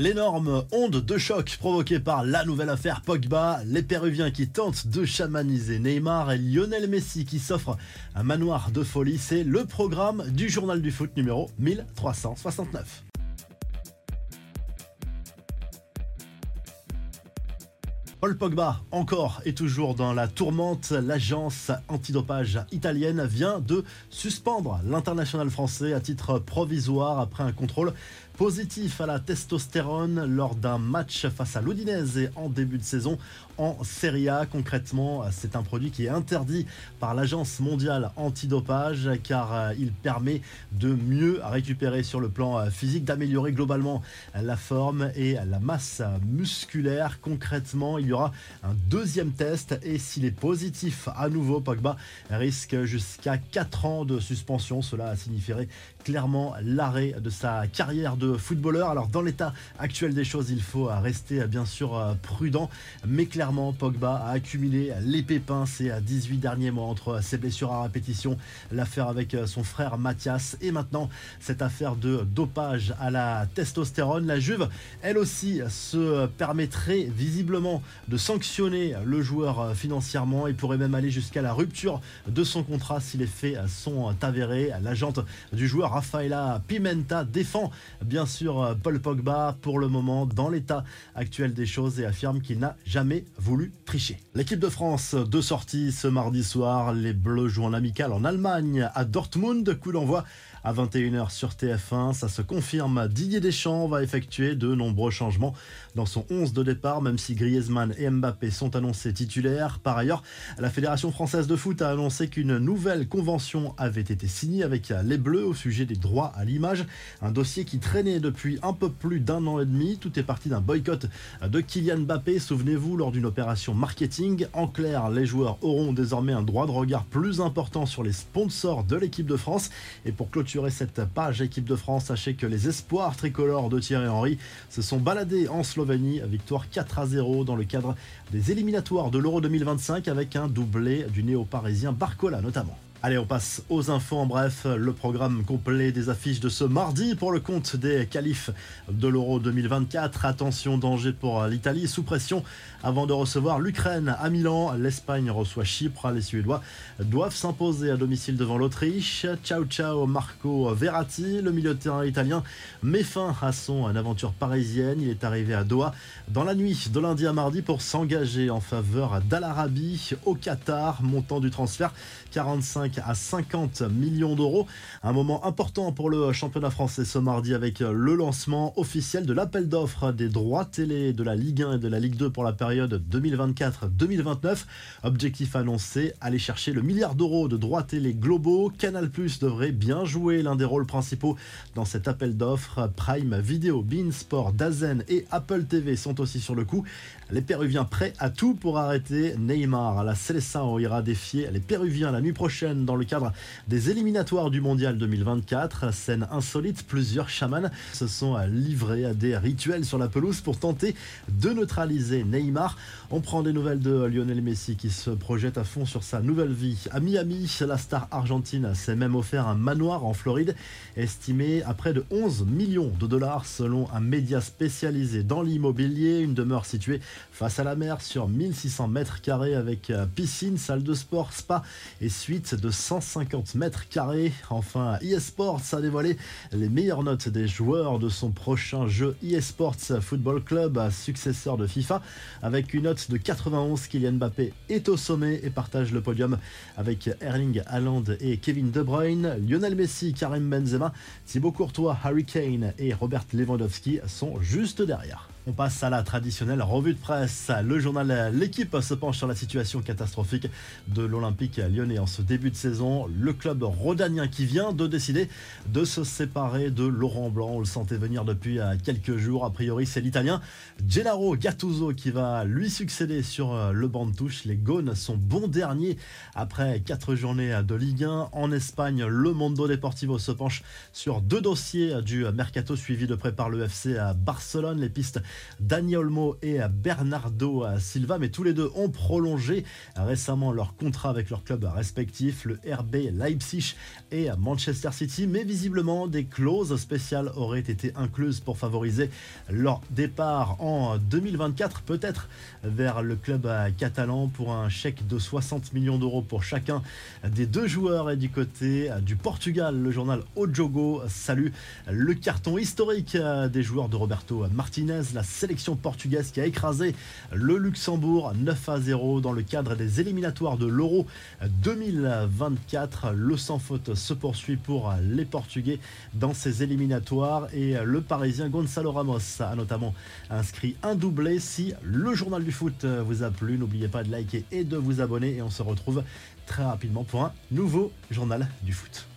L'énorme onde de choc provoquée par la nouvelle affaire Pogba, les Péruviens qui tentent de chamaniser Neymar et Lionel Messi qui s'offrent un manoir de folie, c'est le programme du journal du foot numéro 1369. Paul Pogba, encore et toujours dans la tourmente, l'agence antidopage italienne vient de suspendre l'international français à titre provisoire après un contrôle positif à la testostérone lors d'un match face à l'Udinese en début de saison en Serie A. Concrètement, c'est un produit qui est interdit par l'Agence mondiale antidopage car euh, il permet de mieux récupérer sur le plan euh, physique, d'améliorer globalement la forme et la masse musculaire. Concrètement, il y aura un deuxième test et s'il est positif à nouveau, Pogba risque jusqu'à 4 ans de suspension. Cela signifierait clairement l'arrêt de sa carrière de footballeur. Alors dans l'état actuel des choses, il faut rester bien sûr prudent, mais clairement Pogba a accumulé les pépins ces 18 derniers mois entre ses blessures à répétition, l'affaire avec son frère Mathias et maintenant cette affaire de dopage à la testostérone. La Juve, elle aussi, se permettrait visiblement de sanctionner le joueur financièrement et pourrait même aller jusqu'à la rupture de son contrat si les faits sont avérés. L'agente du joueur Rafaela Pimenta défend bien sûr euh, Paul Pogba pour le moment dans l'état actuel des choses et affirme qu'il n'a jamais voulu tricher. L'équipe de France, de sortie ce mardi soir, les Bleus jouent en amical en Allemagne à Dortmund, coup d'envoi à 21h sur TF1. Ça se confirme, Didier Deschamps va effectuer de nombreux changements dans son 11 de départ, même si Griezmann et Mbappé sont annoncés titulaires. Par ailleurs, la Fédération française de foot a annoncé qu'une nouvelle convention avait été signée avec les Bleus au sujet des droits à l'image, un dossier qui traînait depuis un peu plus d'un an et demi. Tout est parti d'un boycott de Kylian Mbappé, souvenez-vous, lors d'une opération marketing. En clair, les joueurs auront désormais un droit de regard plus important sur les sponsors de l'équipe de France. Et pour clôturer cette page équipe de France, sachez que les espoirs tricolores de Thierry Henry se sont baladés en Slovénie, victoire 4 à 0 dans le cadre des éliminatoires de l'Euro 2025 avec un doublé du néo-parisien Barcola notamment. Allez, on passe aux infos en bref. Le programme complet des affiches de ce mardi pour le compte des qualifs de l'Euro 2024. Attention, danger pour l'Italie sous pression avant de recevoir l'Ukraine à Milan. L'Espagne reçoit Chypre. Les Suédois doivent s'imposer à domicile devant l'Autriche. Ciao ciao Marco Verratti, le milieu de terrain italien, met fin à son aventure parisienne. Il est arrivé à Doha dans la nuit de lundi à mardi pour s'engager en faveur d'Al Arabi au Qatar. Montant du transfert 45 à 50 millions d'euros. Un moment important pour le championnat français ce mardi avec le lancement officiel de l'appel d'offres des droits télé de la Ligue 1 et de la Ligue 2 pour la période 2024-2029. Objectif annoncé, aller chercher le milliard d'euros de droits télé globaux. Canal Plus devrait bien jouer l'un des rôles principaux dans cet appel d'offres. Prime Video, Beansport, Dazen et Apple TV sont aussi sur le coup. Les Péruviens prêts à tout pour arrêter Neymar. La Célestin ira défier les Péruviens la nuit prochaine dans le cadre des éliminatoires du Mondial 2024. Scène insolite, plusieurs chamans se sont livrés à des rituels sur la pelouse pour tenter de neutraliser Neymar. On prend des nouvelles de Lionel Messi qui se projette à fond sur sa nouvelle vie. À Miami, la star argentine s'est même offert un manoir en Floride, estimé à près de 11 millions de dollars selon un média spécialisé dans l'immobilier. Une demeure située face à la mer sur 1600 mètres carrés avec piscine, salle de sport, spa et suite de 150 mètres carrés. Enfin, eSports a dévoilé les meilleures notes des joueurs de son prochain jeu eSports Football Club, successeur de FIFA, avec une note de 91. Kylian Mbappé est au sommet et partage le podium avec Erling Haaland et Kevin De Bruyne. Lionel Messi, Karim Benzema, Thibaut Courtois, Harry Kane et Robert Lewandowski sont juste derrière. On passe à la traditionnelle revue de presse. Le journal L'équipe se penche sur la situation catastrophique de l'Olympique lyonnais en ce début de saison. Le club rhodanien qui vient de décider de se séparer de Laurent Blanc. On le sentait venir depuis quelques jours. A priori, c'est l'Italien Gennaro Gattuso qui va lui succéder sur le banc de touche. Les Gaunes sont bons derniers après quatre journées de Ligue 1. En Espagne, le Mondo Deportivo se penche sur deux dossiers du mercato suivi de près par le FC à Barcelone. Les pistes Dani Olmo et Bernardo Silva, mais tous les deux ont prolongé récemment leur contrat avec leurs clubs respectifs, le RB Leipzig et Manchester City, mais visiblement des clauses spéciales auraient été incluses pour favoriser leur départ en 2024, peut-être vers le club catalan pour un chèque de 60 millions d'euros pour chacun des deux joueurs. Et du côté du Portugal, le journal Ojogo salue le carton historique des joueurs de Roberto Martinez, la sélection portugaise qui a écrasé le Luxembourg 9 à 0 dans le cadre des éliminatoires de l'Euro 2024. Le sans faute se poursuit pour les Portugais dans ces éliminatoires et le Parisien Gonzalo Ramos a notamment inscrit un doublé. Si le journal du foot vous a plu, n'oubliez pas de liker et de vous abonner et on se retrouve très rapidement pour un nouveau journal du foot.